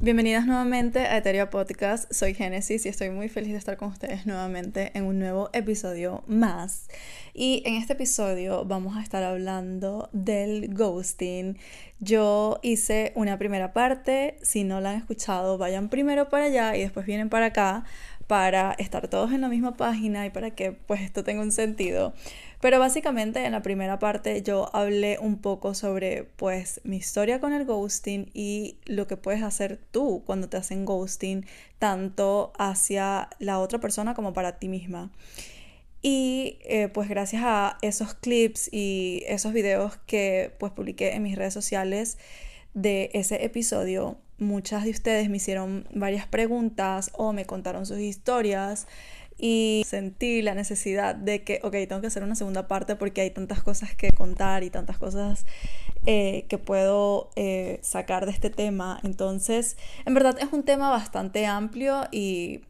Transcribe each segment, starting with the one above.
Bienvenidas nuevamente a Eteria Podcast. Soy Génesis y estoy muy feliz de estar con ustedes nuevamente en un nuevo episodio más. Y en este episodio vamos a estar hablando del ghosting. Yo hice una primera parte. Si no la han escuchado, vayan primero para allá y después vienen para acá para estar todos en la misma página y para que pues esto tenga un sentido. Pero básicamente en la primera parte yo hablé un poco sobre pues mi historia con el ghosting y lo que puedes hacer tú cuando te hacen ghosting tanto hacia la otra persona como para ti misma. Y eh, pues gracias a esos clips y esos videos que pues publiqué en mis redes sociales de ese episodio, muchas de ustedes me hicieron varias preguntas o me contaron sus historias y sentí la necesidad de que, ok, tengo que hacer una segunda parte porque hay tantas cosas que contar y tantas cosas eh, que puedo eh, sacar de este tema. Entonces, en verdad es un tema bastante amplio y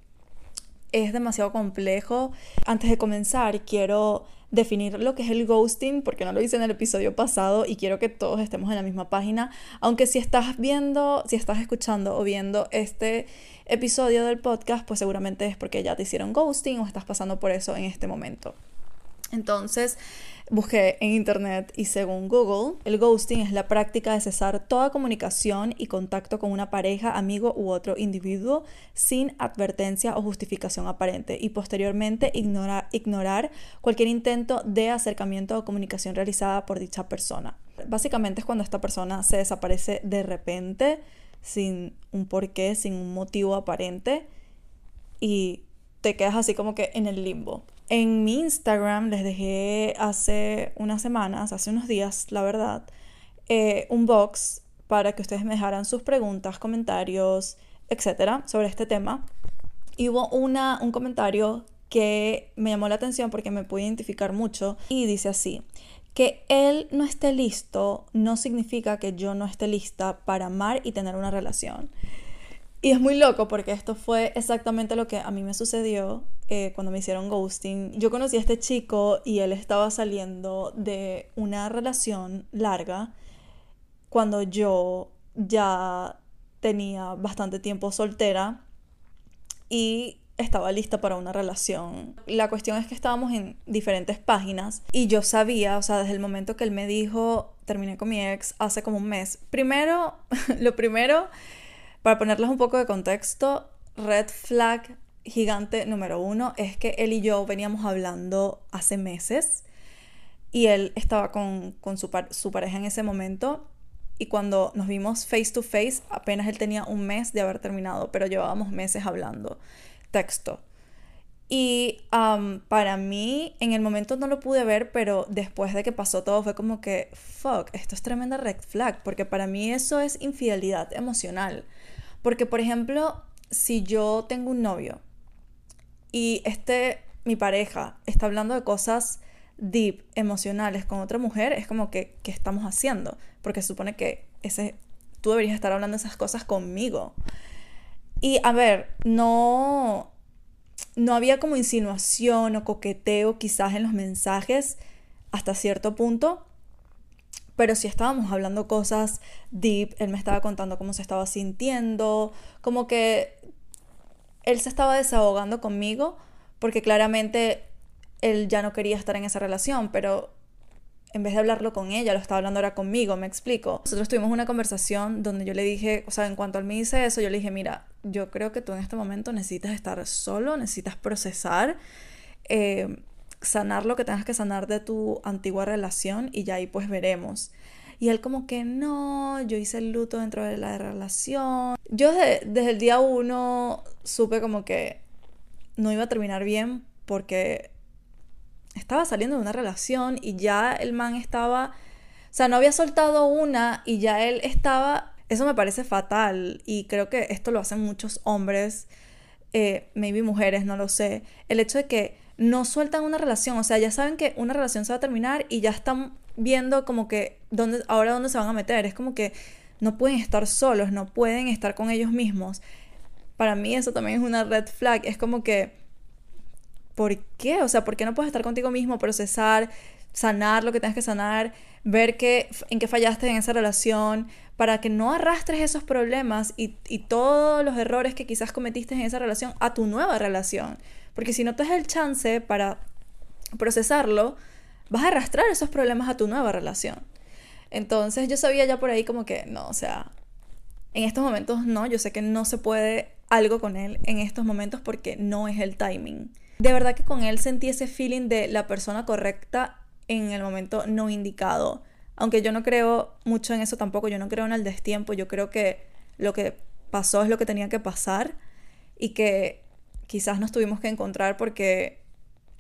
es demasiado complejo. Antes de comenzar, quiero definir lo que es el ghosting, porque no lo hice en el episodio pasado y quiero que todos estemos en la misma página. Aunque si estás viendo, si estás escuchando o viendo este episodio del podcast, pues seguramente es porque ya te hicieron ghosting o estás pasando por eso en este momento. Entonces, busqué en internet y según Google, el ghosting es la práctica de cesar toda comunicación y contacto con una pareja, amigo u otro individuo sin advertencia o justificación aparente y posteriormente ignorar cualquier intento de acercamiento o comunicación realizada por dicha persona. Básicamente es cuando esta persona se desaparece de repente, sin un porqué, sin un motivo aparente y te quedas así como que en el limbo. En mi Instagram les dejé hace unas semanas, hace unos días, la verdad, eh, un box para que ustedes me dejaran sus preguntas, comentarios, etcétera, sobre este tema. Y hubo una, un comentario que me llamó la atención porque me pude identificar mucho y dice así, que él no esté listo no significa que yo no esté lista para amar y tener una relación. Y es muy loco porque esto fue exactamente lo que a mí me sucedió eh, cuando me hicieron ghosting. Yo conocí a este chico y él estaba saliendo de una relación larga cuando yo ya tenía bastante tiempo soltera y estaba lista para una relación. La cuestión es que estábamos en diferentes páginas y yo sabía, o sea, desde el momento que él me dijo, terminé con mi ex hace como un mes. Primero, lo primero para ponerles un poco de contexto, red flag gigante número uno es que él y yo veníamos hablando hace meses y él estaba con, su, su pareja en ese momento y cuando nos vimos face to face apenas él tenía un mes de haber terminado, pero llevábamos meses hablando texto. Y para mí, en el momento no lo pude ver, pero después de que pasó todo fue como que, fuck, esto es tremenda red flag, porque para mí eso es infidelidad emocional. Porque, por ejemplo, si yo tengo un novio y este, mi pareja, está hablando de cosas deep, emocionales con otra mujer, es como que, ¿qué estamos haciendo? Porque supone que ese, tú deberías estar hablando esas cosas conmigo. Y a ver, no, no había como insinuación o coqueteo quizás en los mensajes hasta cierto punto, pero sí estábamos hablando cosas deep, él me estaba contando cómo se estaba sintiendo, como que él se estaba desahogando conmigo, porque claramente él ya no quería estar en esa relación, pero en vez de hablarlo con ella, lo estaba hablando ahora conmigo, me explico. Nosotros tuvimos una conversación donde yo le dije, o sea, en cuanto él me dice eso, yo le dije, mira, yo creo que tú en este momento necesitas estar solo, necesitas procesar, eh, sanar lo que tengas que sanar de tu antigua relación y ya ahí pues veremos. Y él como que no, yo hice el luto dentro de la relación. Yo desde, desde el día uno supe como que no iba a terminar bien porque estaba saliendo de una relación y ya el man estaba, o sea, no había soltado una y ya él estaba, eso me parece fatal y creo que esto lo hacen muchos hombres, eh, maybe mujeres, no lo sé, el hecho de que no sueltan una relación, o sea, ya saben que una relación se va a terminar y ya están viendo como que dónde, ahora dónde se van a meter, es como que no pueden estar solos, no pueden estar con ellos mismos. Para mí eso también es una red flag, es como que ¿por qué? O sea, ¿por qué no puedes estar contigo mismo, procesar, sanar lo que tengas que sanar, ver qué, en qué fallaste en esa relación, para que no arrastres esos problemas y, y, todos los errores que quizás cometiste en esa relación a tu nueva relación. Porque si no te das el chance para procesarlo, vas a arrastrar esos problemas a tu nueva relación. Entonces yo sabía ya por ahí como que no, o sea, en estos momentos no, yo sé que no se puede algo con él en estos momentos porque no es el timing. De verdad que con él sentí ese feeling de la persona correcta en el momento no indicado. Aunque yo no creo mucho en eso tampoco, yo no creo en el destiempo, yo creo que lo que pasó es lo que tenía que pasar y que quizás nos tuvimos que encontrar porque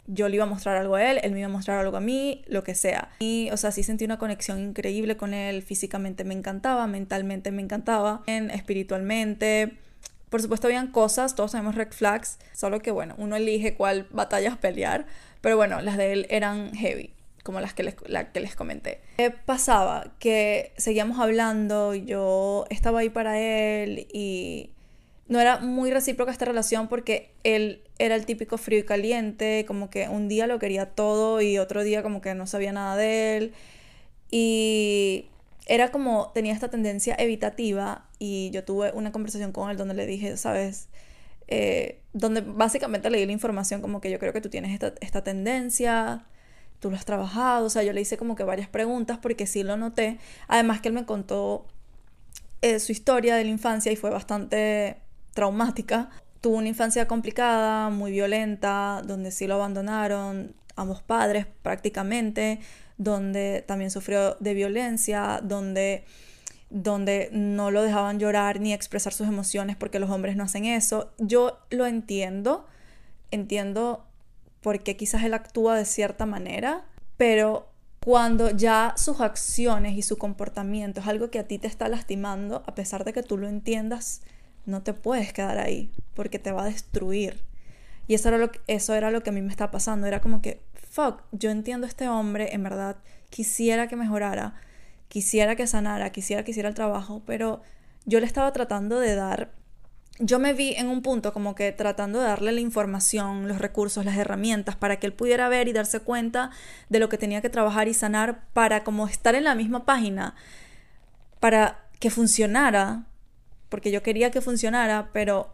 yo le iba a mostrar algo a él, él me iba a mostrar algo a mí, lo que sea. Y, o sea, sí sentí una conexión increíble con él, físicamente me encantaba, mentalmente me encantaba, espiritualmente. Por supuesto, habían cosas, todos tenemos red flags, solo que, bueno, uno elige cuál batallas pelear, pero bueno, las de él eran heavy como las que les, la que les comenté. ¿Qué pasaba? Que seguíamos hablando, yo estaba ahí para él y no era muy recíproca esta relación porque él era el típico frío y caliente, como que un día lo quería todo y otro día como que no sabía nada de él. Y era como, tenía esta tendencia evitativa y yo tuve una conversación con él donde le dije, sabes, eh, donde básicamente le di la información como que yo creo que tú tienes esta, esta tendencia, tú lo has trabajado, o sea, yo le hice como que varias preguntas porque sí lo noté, además que él me contó eh, su historia de la infancia y fue bastante traumática. Tuvo una infancia complicada, muy violenta, donde sí lo abandonaron ambos padres prácticamente, donde también sufrió de violencia, donde, donde no lo dejaban llorar ni expresar sus emociones porque los hombres no hacen eso. Yo lo entiendo, entiendo por qué quizás él actúa de cierta manera, pero cuando ya sus acciones y su comportamiento es algo que a ti te está lastimando, a pesar de que tú lo entiendas, no te puedes quedar ahí porque te va a destruir. Y eso era lo que, eso era lo que a mí me estaba pasando. Era como que, fuck, yo entiendo a este hombre, en verdad, quisiera que mejorara, quisiera que sanara, quisiera que hiciera el trabajo, pero yo le estaba tratando de dar, yo me vi en un punto como que tratando de darle la información, los recursos, las herramientas para que él pudiera ver y darse cuenta de lo que tenía que trabajar y sanar para como estar en la misma página, para que funcionara, porque yo quería que funcionara, pero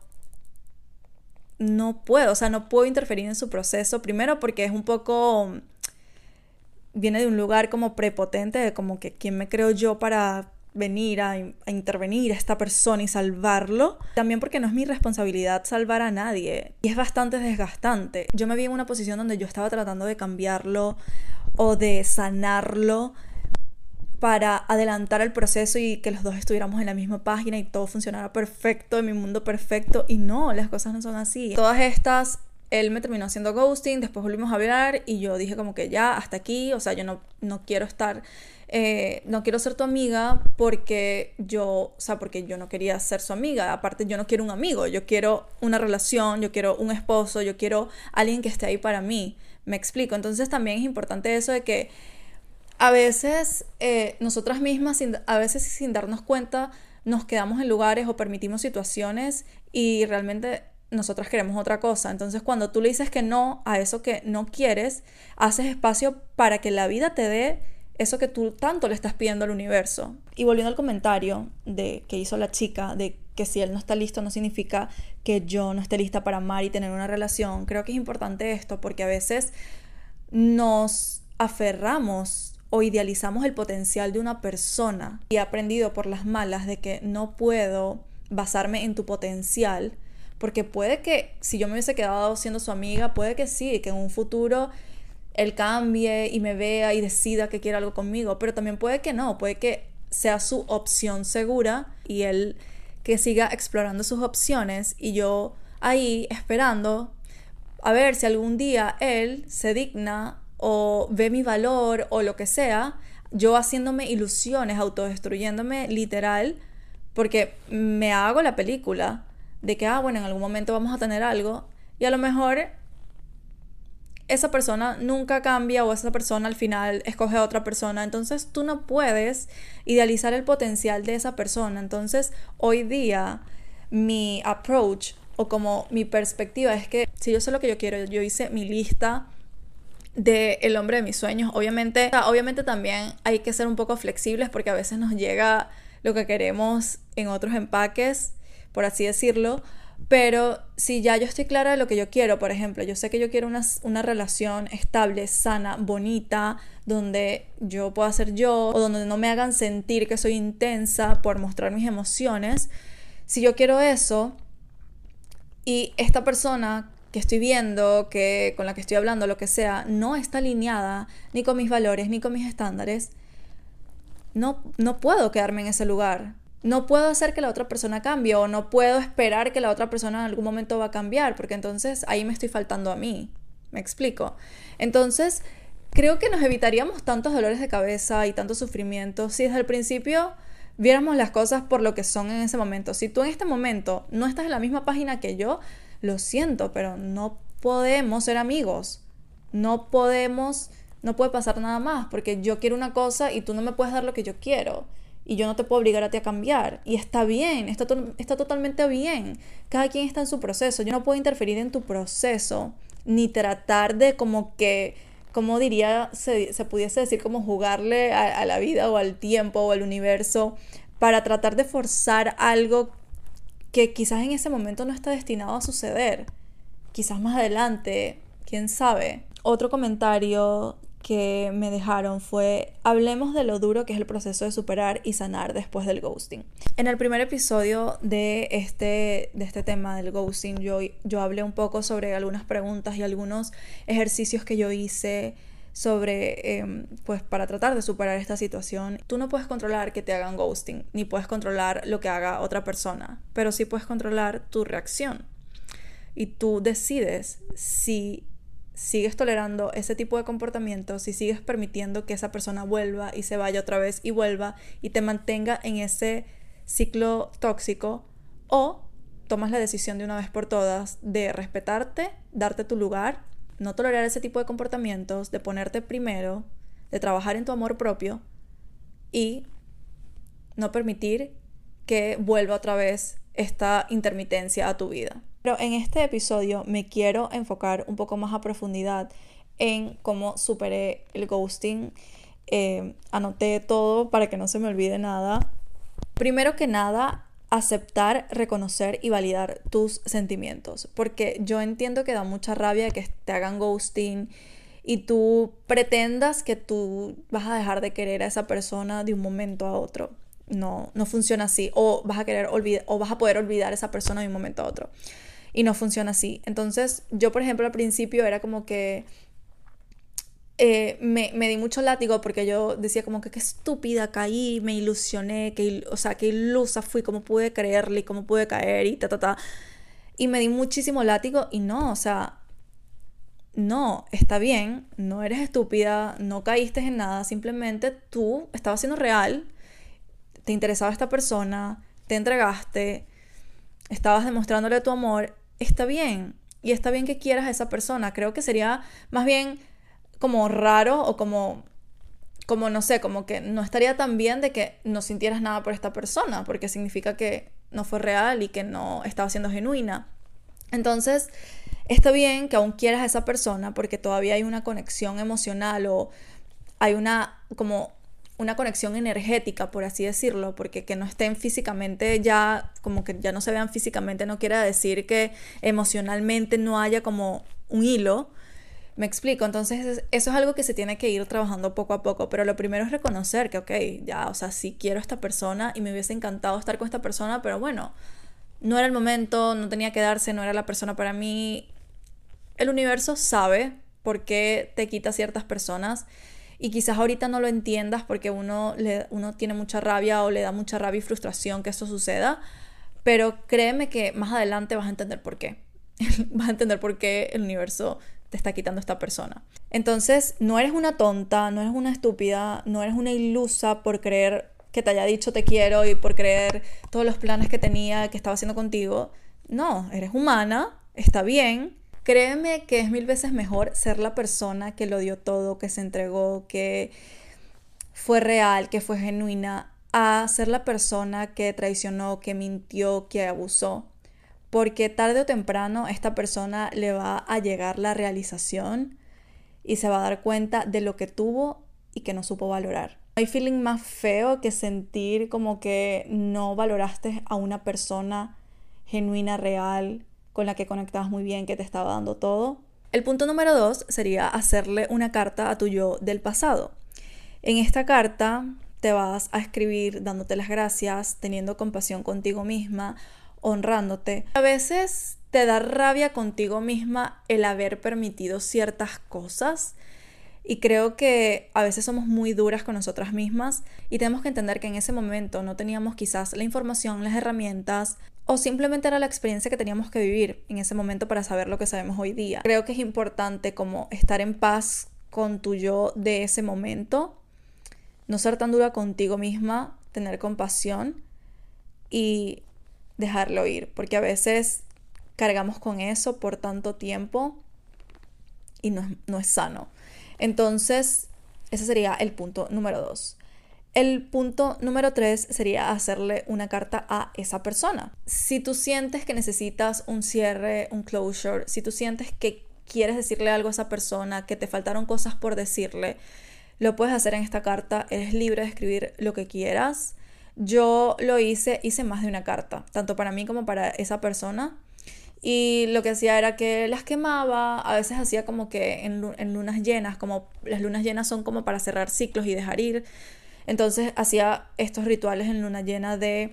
no puedo, o sea, no puedo interferir en su proceso, primero porque es un poco, viene de un lugar como prepotente, de como que quién me creo yo para venir a, intervenir a esta persona y salvarlo. También porque no es mi responsabilidad salvar a nadie. Y es bastante desgastante. Yo me vi en una posición donde yo estaba tratando de cambiarlo o de sanarlo para adelantar el proceso y que los dos estuviéramos en la misma página y todo funcionara perfecto, en mi mundo perfecto. Y no, las cosas no son así. Todas estas, él me terminó haciendo ghosting, después volvimos a hablar y yo dije como que ya, hasta aquí, o sea, yo no, no quiero estar, eh, no quiero ser tu amiga porque yo, o sea, porque yo no quería ser su amiga. Aparte, yo no quiero un amigo, yo quiero una relación, yo quiero un esposo, yo quiero alguien que esté ahí para mí. Me explico. Entonces también es importante eso de que a veces eh, nosotras mismas, a veces sin darnos cuenta, nos quedamos en lugares o permitimos situaciones y realmente nosotras queremos otra cosa. Entonces cuando tú le dices que no a eso que no quieres, haces espacio para que la vida te dé eso que tú tanto le estás pidiendo al universo. Y volviendo al comentario de que hizo la chica de que si él no está listo no significa que yo no esté lista para amar y tener una relación, creo que es importante esto porque a veces nos aferramos o idealizamos el potencial de una persona y he aprendido por las malas de que no puedo basarme en tu potencial, porque puede que si yo me hubiese quedado siendo su amiga, puede que sí, que en un futuro él cambie y me vea y decida que quiere algo conmigo, pero también puede que no, puede que sea su opción segura y él que siga explorando sus opciones y yo ahí esperando a ver si algún día él se digna o ve mi valor o lo que sea, yo haciéndome ilusiones, autodestruyéndome literal, porque me hago la película de que, ah, bueno, en algún momento vamos a tener algo y a lo mejor esa persona nunca cambia o esa persona al final escoge a otra persona. Entonces tú no puedes idealizar el potencial de esa persona. Entonces hoy día mi approach o como mi perspectiva es que si yo sé lo que yo quiero, yo hice mi lista de el hombre de mis sueños. Obviamente, obviamente también hay que ser un poco flexibles porque a veces nos llega lo que queremos en otros empaques, por así decirlo. Pero si ya yo estoy clara de lo que yo quiero, por ejemplo, yo sé que yo quiero una, una, relación estable, sana, bonita, donde yo pueda ser yo o donde no me hagan sentir que soy intensa por mostrar mis emociones. Si yo quiero eso y esta persona que estoy viendo, que con la que estoy hablando, lo que sea, no está alineada ni con mis valores ni con mis estándares, no, no puedo quedarme en ese lugar. No puedo hacer que la otra persona cambie o no puedo esperar que la otra persona en algún momento va a cambiar, porque entonces ahí me estoy faltando a mí. ¿Me explico? Entonces, creo que nos evitaríamos tantos dolores de cabeza y tanto sufrimiento si desde el principio viéramos las cosas por lo que son en ese momento. Si tú en este momento no estás en la misma página que yo, lo siento, pero no podemos ser amigos. No podemos, no puede pasar nada más, porque yo quiero una cosa y tú no me puedes dar lo que yo quiero. Y yo no te puedo obligar a ti a cambiar. Y está bien, está, está totalmente bien. Cada quien está en su proceso. Yo no puedo interferir en tu proceso, ni tratar de como que, como diría, se, se pudiese decir, como jugarle a, a la vida o al tiempo o al universo para tratar de forzar algo que quizás en ese momento no está destinado a suceder. Quizás más adelante, quién sabe. Otro comentario que me dejaron fue, hablemos de lo duro que es el proceso de superar y sanar después del ghosting. En el primer episodio de este, de este tema del ghosting, yo, yo hablé un poco sobre algunas preguntas y algunos ejercicios que yo hice sobre, em, pues para tratar de superar esta situación. Tú no puedes controlar que te hagan ghosting, ni puedes controlar lo que haga otra persona, pero sí puedes controlar tu reacción. Y tú decides si sigues tolerando ese tipo de comportamiento, si sigues permitiendo que esa persona vuelva y se vaya otra vez y vuelva y te mantenga en ese ciclo tóxico, o tomas la decisión de una vez por todas de respetarte, darte tu lugar no tolerar ese tipo de comportamientos, de ponerte primero, de trabajar en tu amor propio y no permitir que vuelva otra vez esta intermitencia a tu vida. Pero en este episodio me quiero enfocar un poco más a profundidad en cómo superé el ghosting. Eh, anoté todo para que no se me olvide nada. Primero que nada, aceptar, reconocer y validar tus sentimientos. Porque yo entiendo que da mucha rabia que te hagan ghosting y tú pretendas que tú vas a dejar de querer a esa persona de un momento a otro. No, no funciona así. O vas a querer olvidar, o vas a poder olvidar a esa persona de un momento a otro. Y no funciona así. Entonces, yo, por ejemplo, al principio era como que eh, me, di mucho látigo porque yo decía como que qué estúpida caí, me ilusioné, que, o sea, qué ilusa fui, cómo pude creerle y cómo pude caer y ta, ta, ta. Y me di muchísimo látigo y no, o sea, no, está bien, no eres estúpida, no caíste en nada, simplemente tú estabas siendo real, te interesaba esta persona, te entregaste, estabas demostrándole tu amor, está bien. Y está bien que quieras a esa persona. Creo que sería más bien como raro o como, como no sé, como que no estaría tan bien de que no sintieras nada por esta persona, porque significa que no fue real y que no estaba siendo genuina. Entonces, está bien que aún quieras a esa persona porque todavía hay una conexión emocional o hay una como una conexión energética, por así decirlo, porque que no estén físicamente ya, como que ya no se vean físicamente, no quiere decir que emocionalmente no haya como un hilo, me explico, entonces eso es algo que se tiene que ir trabajando poco a poco, pero lo primero es reconocer que, ok, ya, o sea, sí quiero a esta persona y me hubiese encantado estar con esta persona, pero bueno, no era el momento, no tenía que darse, no era la persona para mí. El universo sabe por qué te quita ciertas personas y quizás ahorita no lo entiendas porque uno, le, uno tiene mucha rabia o le da mucha rabia y frustración que esto suceda, pero créeme que más adelante vas a entender por qué. vas a entender por qué el universo te está quitando esta persona. Entonces, no eres una tonta, no eres una estúpida, no eres una ilusa por creer que te haya dicho te quiero y por creer todos los planes que tenía, que estaba haciendo contigo. No, eres humana, está bien. Créeme que es mil veces mejor ser la persona que lo dio todo, que se entregó, que fue real, que fue genuina, a ser la persona que traicionó, que mintió, que abusó porque tarde o temprano esta persona le va a llegar la realización y se va a dar cuenta de lo que tuvo y que no supo valorar. Hay feeling más feo que sentir como que no valoraste a una persona genuina, real, con la que conectabas muy bien, que te estaba dando todo. El punto número dos sería hacerle una carta a tu yo del pasado. En esta carta te vas a escribir dándote las gracias, teniendo compasión contigo misma, honrándote. A veces te da rabia contigo misma el haber permitido ciertas cosas y creo que a veces somos muy duras con nosotras mismas y tenemos que entender que en ese momento no teníamos quizás la información, las herramientas o simplemente era la experiencia que teníamos que vivir en ese momento para saber lo que sabemos hoy día. Creo que es importante como estar en paz con tu yo de ese momento no ser tan dura contigo misma, tener compasión y dejarlo ir, porque a veces cargamos con eso por tanto tiempo y no, no es sano. Entonces, ese sería el punto número dos. El punto número tres sería hacerle una carta a esa persona. Si tú sientes que necesitas un cierre, un closure, si tú sientes que quieres decirle algo a esa persona, que te faltaron cosas por decirle, lo puedes hacer en esta carta, eres libre de escribir lo que quieras. Yo lo hice, hice más de una carta, tanto para mí como para esa persona. Y lo que hacía era que las quemaba, a veces hacía como que en, lunas llenas, como las lunas llenas son como para cerrar ciclos y dejar ir. Entonces hacía estos rituales en luna llena de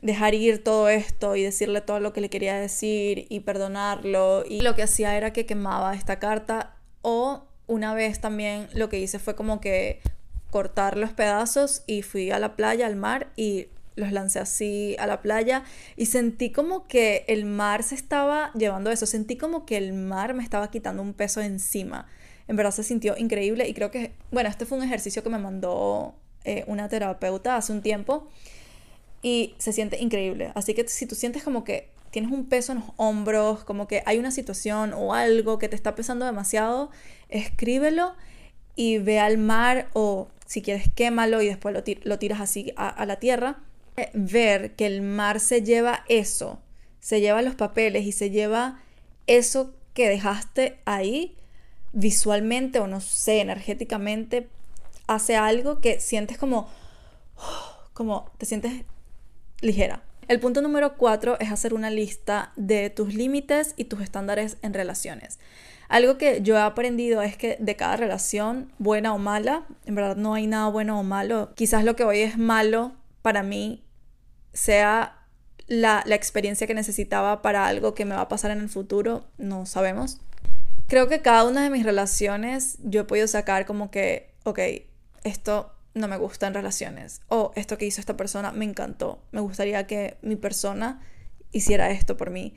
dejar ir todo esto y decirle todo lo que le quería decir y perdonarlo. Y lo que hacía era que quemaba esta carta o una vez también lo que hice fue como que cortar los pedazos y fui a la playa, al mar y los lancé así a la playa y sentí como que el mar se estaba llevando eso, sentí como que el mar me estaba quitando un peso encima. En verdad se sintió increíble y creo que, bueno, este fue un ejercicio que me mandó eh, una terapeuta hace un tiempo y se siente increíble. Así que si tú sientes como que tienes un peso en los hombros, como que hay una situación o algo que te está pesando demasiado, escríbelo y ve al mar o si quieres quémalo y después lo, tiras así a, la tierra. Eh, ver que el mar se lleva eso, se lleva los papeles y se lleva eso que dejaste ahí visualmente o no sé, energéticamente, hace algo que sientes como, como te sientes ligera. El punto número cuatro es hacer una lista de tus límites y tus estándares en relaciones. Algo que yo he aprendido es que de cada relación, buena o mala, en verdad no hay nada bueno o malo. Quizás lo que hoy es malo para mí sea la, la experiencia que necesitaba para algo que me va a pasar en el futuro, no sabemos. Creo que cada una de mis relaciones yo he podido sacar como que, ok, esto no me gusta en relaciones. O esto que hizo esta persona me encantó. Me gustaría que mi persona hiciera esto por mí.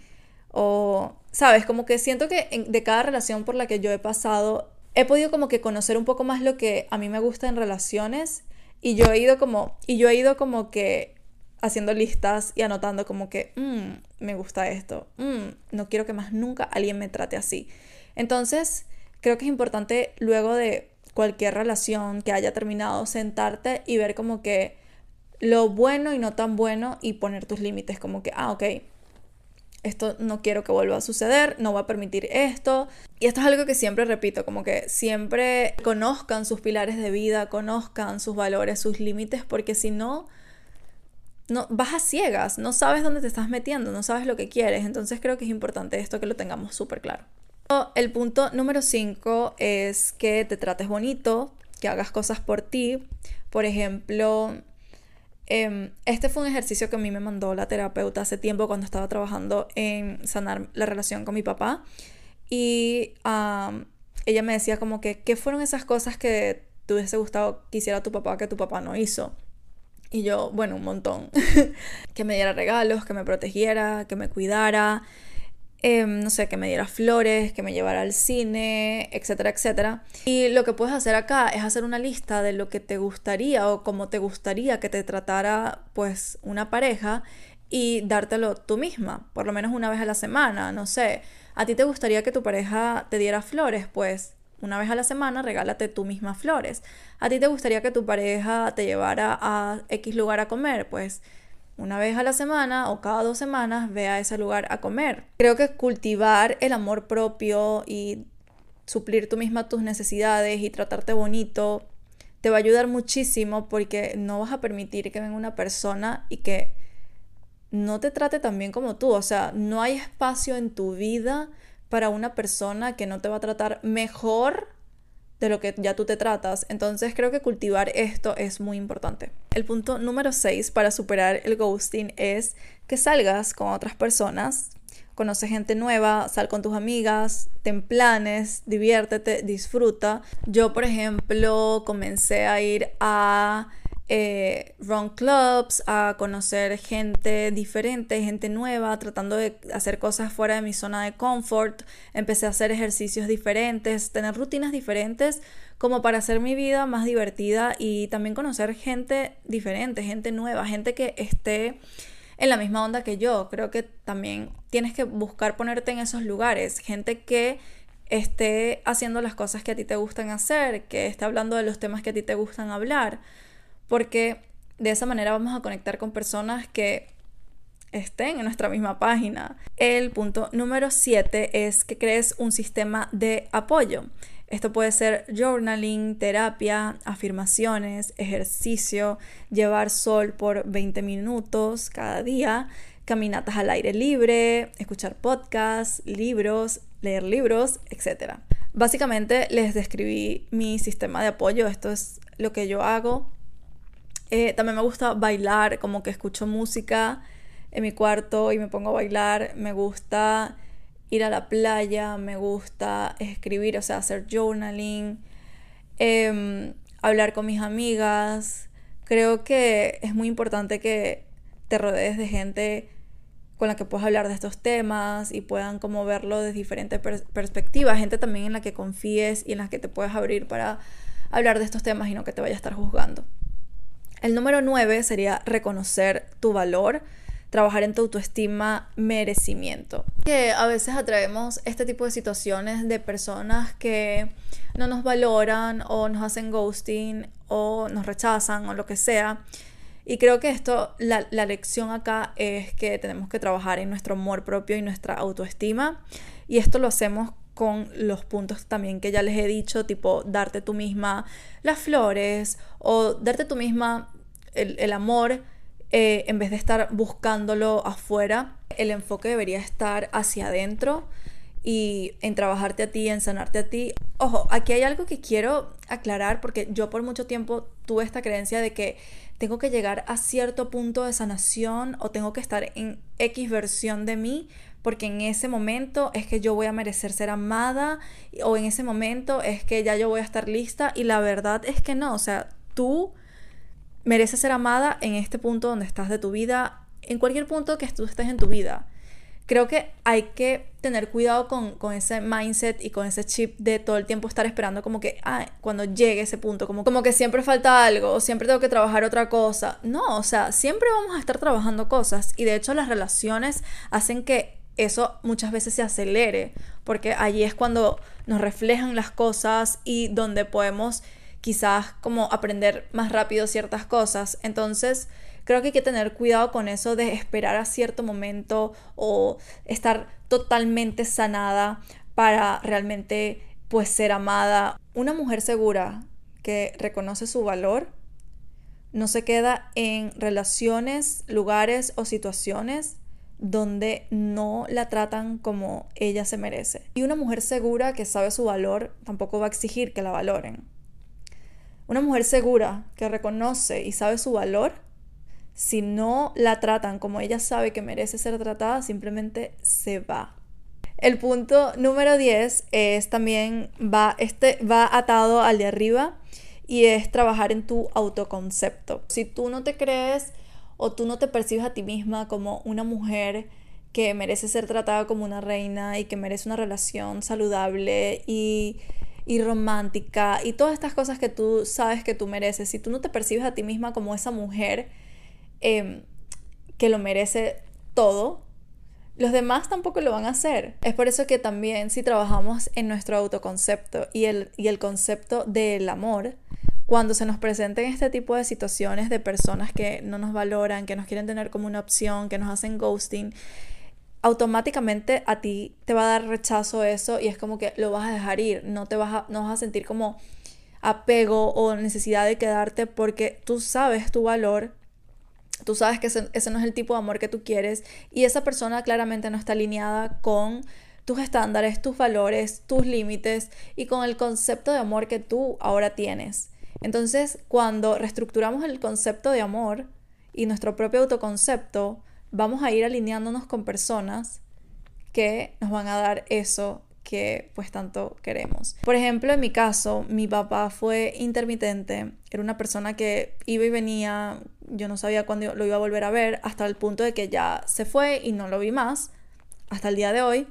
O, sabes, como que siento que de cada relación por la que yo he pasado, he podido como que conocer un poco más lo que a mí me gusta en relaciones. Y yo he ido como, y yo he ido como que haciendo listas y anotando como que, mm, me gusta esto, mm, no quiero que más nunca alguien me trate así. Entonces, creo que es importante luego de cualquier relación que haya terminado, sentarte y ver como que lo bueno y no tan bueno y poner tus límites, como que, ah, ok, esto no quiero que vuelva a suceder, no voy a permitir esto. Y esto es algo que siempre repito, como que siempre conozcan sus pilares de vida, conozcan sus valores, sus límites, porque si no, no vas a ciegas, no sabes dónde te estás metiendo, no sabes lo que quieres. Entonces creo que es importante esto que lo tengamos súper claro. El punto número 5 es que te trates bonito, que hagas cosas por ti. Por ejemplo, em, este fue un ejercicio que a mí me mandó la terapeuta hace tiempo cuando estaba trabajando en sanar la relación con mi papá. Y ella me decía como que, ¿qué fueron esas cosas que te hubiese gustado que tu papá que tu papá no hizo? Y yo, bueno, un montón. que me diera regalos, que me protegiera, que me cuidara, Em, no sé, que me diera flores, que me llevara al cine, etcétera, etcétera. Y lo que puedes hacer acá es hacer una lista de lo que te gustaría o cómo te gustaría que te tratara pues una pareja y dártelo tú misma, por lo menos una vez a la semana, no sé. ¿A ti te gustaría que tu pareja te diera flores? Pues una vez a la semana regálate tú misma flores. ¿A ti te gustaría que tu pareja te llevara a X lugar a comer? Pues una vez a la semana o cada dos semanas ve a ese lugar a comer. Creo que cultivar el amor propio y suplir tú misma tus necesidades y tratarte bonito, te va a ayudar muchísimo porque no vas a permitir que venga una persona y que no te trate tan bien como tú. O sea, no hay espacio en tu vida para una persona que no te va a tratar mejor de lo que ya tú te tratas. Entonces creo que cultivar esto es muy importante. El punto número 6 para superar el ghosting es que salgas con otras personas, conoce gente nueva, sal con tus amigas, ten planes, diviértete, disfruta. Yo, por ejemplo, comencé a ir a eh, run clubs, a conocer gente diferente, gente nueva, tratando de hacer cosas fuera de mi zona de confort. Empecé a hacer ejercicios diferentes, tener rutinas diferentes como para hacer mi vida más divertida y también conocer gente diferente, gente nueva, gente que esté en la misma onda que yo. Creo que también tienes que buscar ponerte en esos lugares, gente que esté haciendo las cosas que a ti te gustan hacer, que esté hablando de los temas que a ti te gustan hablar porque de esa manera vamos a conectar con personas que estén en nuestra misma página. El punto número 7 es que crees un sistema de apoyo. Esto puede ser journaling, terapia, afirmaciones, ejercicio, llevar sol por 20 minutos cada día, caminatas al aire libre, escuchar podcasts, libros, leer libros, etc. Básicamente les describí mi sistema de apoyo. Esto es lo que yo hago eh, también me gusta bailar, como que escucho música en mi cuarto y me pongo a bailar. Me gusta ir a la playa, me gusta escribir, o sea, hacer journaling, em, hablar con mis amigas. Creo que es muy importante que te rodees de gente con la que puedas hablar de estos temas y puedan como verlo de diferentes perspectivas, gente también en la que confíes y en la que te puedas abrir para hablar de estos temas y no que te vaya a estar juzgando. El número 9 sería reconocer tu valor, trabajar en tu autoestima, merecimiento. Que a veces atraemos este tipo de situaciones de personas que no nos valoran o nos hacen ghosting o nos rechazan o lo que sea. Y creo que esto, la, la, lección acá es que tenemos que trabajar en nuestro amor propio y nuestra autoestima. Y esto lo hacemos con los puntos también que ya les he dicho, tipo darte tú misma las flores o darte tú misma el, amor eh, en vez de estar buscándolo afuera. El enfoque debería estar hacia adentro y en trabajarte a ti, en sanarte a ti. Ojo, aquí hay algo que quiero aclarar porque yo por mucho tiempo tuve esta creencia de que tengo que llegar a cierto punto de sanación o tengo que estar en X versión de mí porque en ese momento es que yo voy a merecer ser amada o en ese momento es que ya yo voy a estar lista y la verdad es que no, o sea, tú mereces ser amada en este punto donde estás de tu vida, en cualquier punto que tú estés en tu vida. Creo que hay que tener cuidado con, ese mindset y con ese chip de todo el tiempo estar esperando como que, ah, cuando llegue ese punto, como, como que siempre falta algo o siempre tengo que trabajar otra cosa. No, o sea, siempre vamos a estar trabajando cosas y de hecho las relaciones hacen que eso muchas veces se acelere, porque allí es cuando nos reflejan las cosas y donde podemos quizás como aprender más rápido ciertas cosas. Entonces, creo que hay que tener cuidado con eso de esperar a cierto momento o estar totalmente sanada para realmente pues ser amada. Una mujer segura que reconoce su valor no se queda en relaciones, lugares o situaciones donde no la tratan como ella se merece. Y una mujer segura que sabe su valor tampoco va a exigir que la valoren. Una mujer segura que reconoce y sabe su valor, si no la tratan como ella sabe que merece ser tratada, simplemente se va. El punto número 10 es también va este va atado al de arriba y es trabajar en tu autoconcepto. Si tú no te crees o tú no te percibes a ti misma como una mujer que merece ser tratada como una reina y que merece una relación saludable y y romántica y todas estas cosas que tú sabes que tú mereces, si tú no te percibes a ti misma como esa mujer em, que lo merece todo, los demás tampoco lo van a hacer. Es por eso que también si trabajamos en nuestro autoconcepto y el, y el concepto del amor, cuando se nos presenten este tipo de situaciones de personas que no nos valoran, que nos quieren tener como una opción, que nos hacen ghosting, automáticamente a ti te va a dar rechazo eso y es como que lo vas a dejar ir, no te vas a, no vas a sentir como apego o necesidad de quedarte porque tú sabes tu valor, tú sabes que ese, ese no es el tipo de amor que tú quieres y esa persona claramente no está alineada con tus estándares, tus valores, tus límites y con el concepto de amor que tú ahora tienes. Entonces, cuando reestructuramos el concepto de amor y nuestro propio autoconcepto, vamos a ir alineándonos con personas que nos van a dar eso que pues tanto queremos. Por ejemplo, en mi caso, mi papá fue intermitente, era una persona que iba y venía, yo no sabía cuándo lo iba a volver a ver, hasta el punto de que ya se fue y no lo vi más, hasta el día de hoy.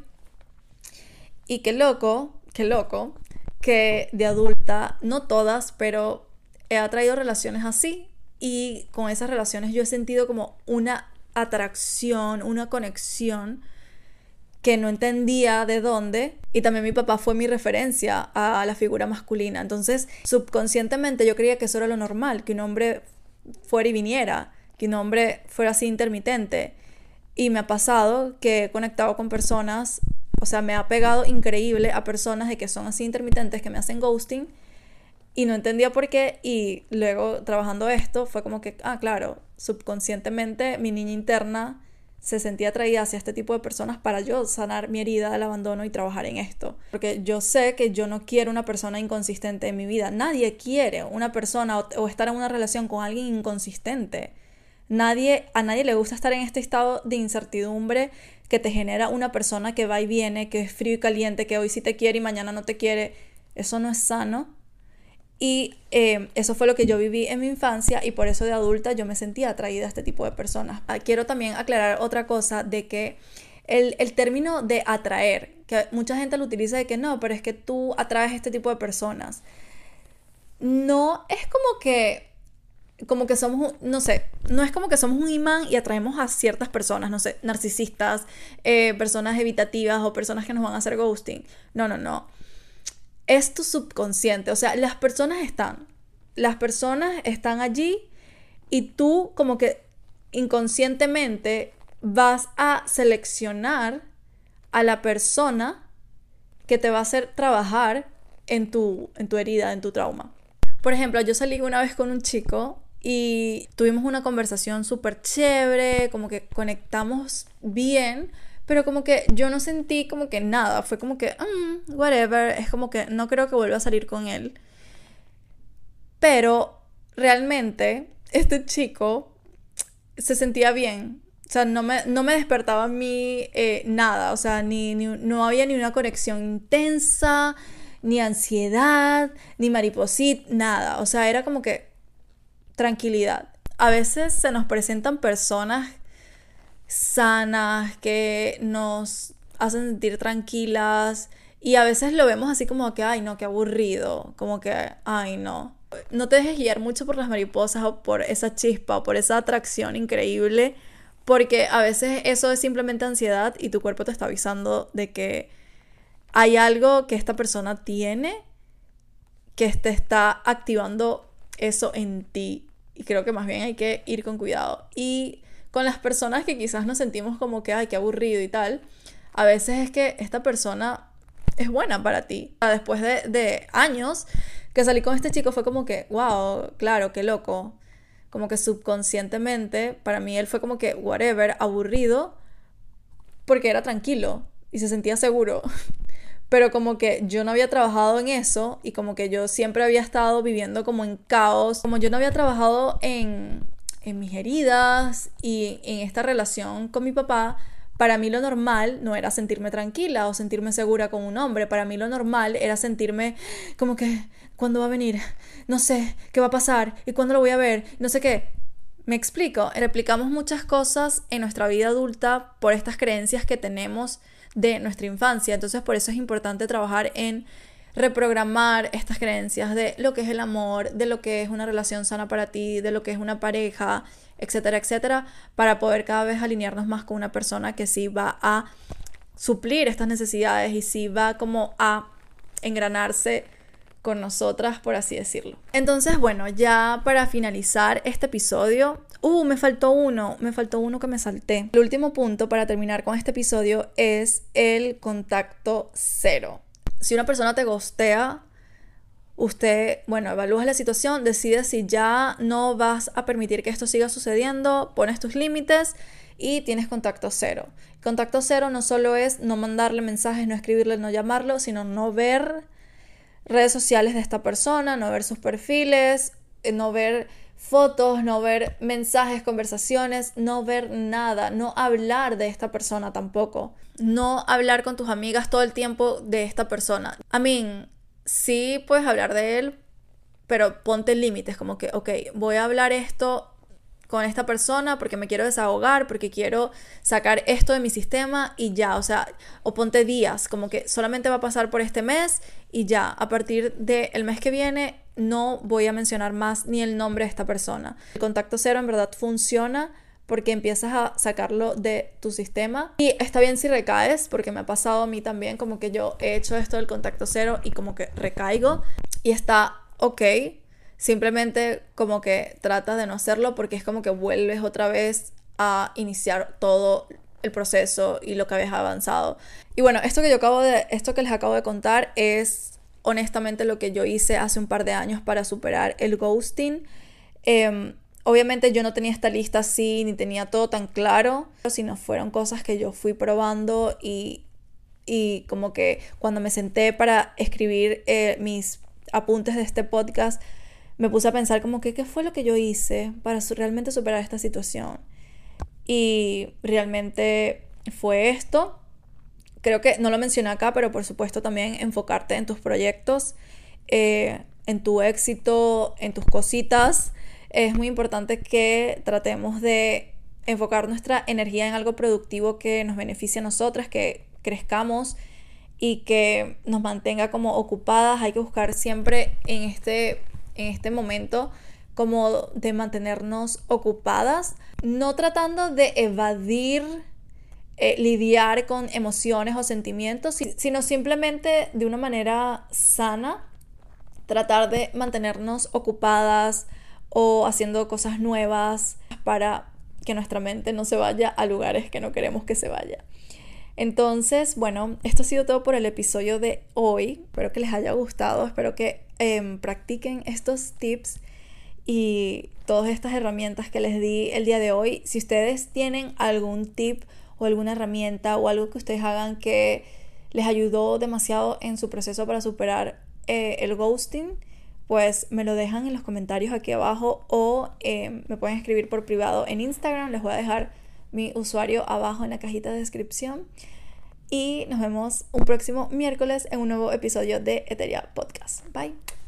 Y qué loco, qué loco, que de adulta, no todas, pero he atraído relaciones así y con esas relaciones yo he sentido como una atracción, una conexión que no entendía de dónde y también mi papá fue mi referencia a la figura masculina. Entonces, subconscientemente yo creía que eso era lo normal, que un hombre fuera y viniera, que un hombre fuera así intermitente. Y me ha pasado que he conectado con personas, o sea, me ha pegado increíble a personas de que son así intermitentes, que me hacen ghosting y no entendía por qué y luego trabajando esto fue como que, ah, claro, subconscientemente mi niña interna se sentía atraída hacia este tipo de personas para yo sanar mi herida del abandono y trabajar en esto. Porque yo sé que yo no quiero una persona inconsistente en mi vida. Nadie quiere una persona o, estar en una relación con alguien inconsistente. Nadie, a nadie le gusta estar en este estado de incertidumbre que te genera una persona que va y viene, que es frío y caliente, que hoy sí te quiere y mañana no te quiere. Eso no es sano y eh, eso fue lo que yo viví en mi infancia y por eso de adulta yo me sentía atraída a este tipo de personas. Ah, quiero también aclarar otra cosa de que el, el, término de atraer, que mucha gente lo utiliza de que no, pero es que tú atraes a este tipo de personas. No es como que como que somos, no sé, no es como que somos un imán y atraemos a ciertas personas, no sé, narcisistas, eh, personas evitativas o personas que nos van a hacer ghosting. No, no, no es tu subconsciente, o sea, las personas están, las personas están allí y tú como que inconscientemente vas a seleccionar a la persona que te va a hacer trabajar en tu, en tu herida, en tu trauma. Por ejemplo, yo salí una vez con un chico y tuvimos una conversación súper chévere, como que conectamos bien, pero como que yo no sentí como que nada, fue como que, mm, whatever, es como que no creo que vuelva a salir con él. Pero realmente este chico se sentía bien, o sea, no me, no me despertaba a mí eh, nada, o sea, ni, no había ni una conexión intensa, ni ansiedad, ni mariposita, nada, o sea, era como que tranquilidad. A veces se nos presentan personas sanas, que nos hacen sentir tranquilas. Y a veces lo vemos así como que, ay, no, qué aburrido. Como que, ay, no. No te dejes guiar mucho por las mariposas o por esa chispa o por esa atracción increíble. Porque a veces eso es simplemente ansiedad y tu cuerpo te está avisando de que hay algo que esta persona tiene que te está activando eso en ti. Y creo que más bien hay que ir con cuidado. Y con las personas que quizás nos sentimos como que, ay, qué aburrido y tal, a veces es que esta persona es buena para ti. Después de, años que salí con este chico fue como que, wow, claro, qué loco. Como que subconscientemente, para mí él fue como que, whatever, aburrido, porque era tranquilo y se sentía seguro. Pero como que yo no había trabajado en eso y como que yo siempre había estado viviendo como en caos. Como yo no había trabajado en, en mis heridas y en esta relación con mi papá, para mí lo normal no era sentirme tranquila o sentirme segura con un hombre, para mí lo normal era sentirme como que, ¿cuándo va a venir? No sé, ¿qué va a pasar? ¿Y cuándo lo voy a ver? No sé qué. Me explico, replicamos muchas cosas en nuestra vida adulta por estas creencias que tenemos de nuestra infancia, entonces por eso es importante trabajar en reprogramar estas creencias de lo que es el amor, de lo que es una relación sana para ti, de lo que es una pareja, etcétera, etcétera, para poder cada vez alinearnos más con una persona que sí va a suplir estas necesidades y sí va como a engranarse con nosotras, por así decirlo. Entonces, bueno, ya para finalizar este episodio, Uh, me faltó uno, me faltó uno que me salté. El último punto para terminar con este episodio es el contacto cero. Si una persona te gostea, usted, bueno, evalúa la situación, decide si ya no vas a permitir que esto siga sucediendo, pones tus límites y tienes contacto cero. Contacto cero no solo es no mandarle mensajes, no escribirle, no llamarlo, sino no ver redes sociales de esta persona, no ver sus perfiles, eh, no ver fotos, no ver mensajes, conversaciones, no ver nada, no hablar de esta persona tampoco, no hablar con tus amigas todo el tiempo de esta persona. I mean, sí puedes hablar de él, pero ponte límites, como que, ok, voy a hablar esto con esta persona porque me quiero desahogar, porque quiero sacar esto de mi sistema y ya, o sea, o ponte días, como que solamente va a pasar por este mes y ya, a partir del mes que viene no voy a mencionar más ni el nombre de esta persona. El contacto cero en verdad funciona porque empiezas a sacarlo de tu sistema. Y está bien si recaes, porque me ha pasado a mí también, como que yo he hecho esto del contacto cero y como que recaigo y está ok. Simplemente como que tratas de no hacerlo porque es como que vuelves otra vez a iniciar todo el proceso y lo que habías avanzado. Y bueno, esto que yo acabo de esto que les acabo de contar es honestamente lo que yo hice hace un par de años para superar el ghosting. Eh, Obviamente yo no tenía esta lista así, ni tenía todo tan claro, sino fueron cosas que yo fui probando y, y como que cuando me senté para escribir eh, mis apuntes de este podcast, me puse a pensar como que qué fue lo que yo hice para realmente superar esta situación. Y realmente fue esto. Creo que no lo mencioné acá, pero por supuesto también enfocarte en tus proyectos, eh, en tu éxito, en tus cositas es muy importante que tratemos de enfocar nuestra energía en algo productivo que nos beneficie a nosotras, que crezcamos y que nos mantenga como ocupadas. Hay que buscar siempre en este, en este momento como de mantenernos ocupadas, no tratando de evadir, eh, lidiar con emociones o sentimientos, sino simplemente de una manera sana, tratar de mantenernos ocupadas, o haciendo cosas nuevas para que nuestra mente no se vaya a lugares que no queremos que se vaya. Entonces, bueno, esto ha sido todo por el episodio de hoy. Espero que les haya gustado, espero que em, practiquen estos tips y todas estas herramientas que les di el día de hoy. Si ustedes tienen algún tip o alguna herramienta o algo que ustedes hagan que les ayudó demasiado en su proceso para superar eh, el ghosting, pues me lo dejan en los comentarios aquí abajo o eh, me pueden escribir por privado en Instagram. Les voy a dejar mi usuario abajo en la cajita de descripción. Y nos vemos un próximo miércoles en un nuevo episodio de Eteria Podcast. Bye.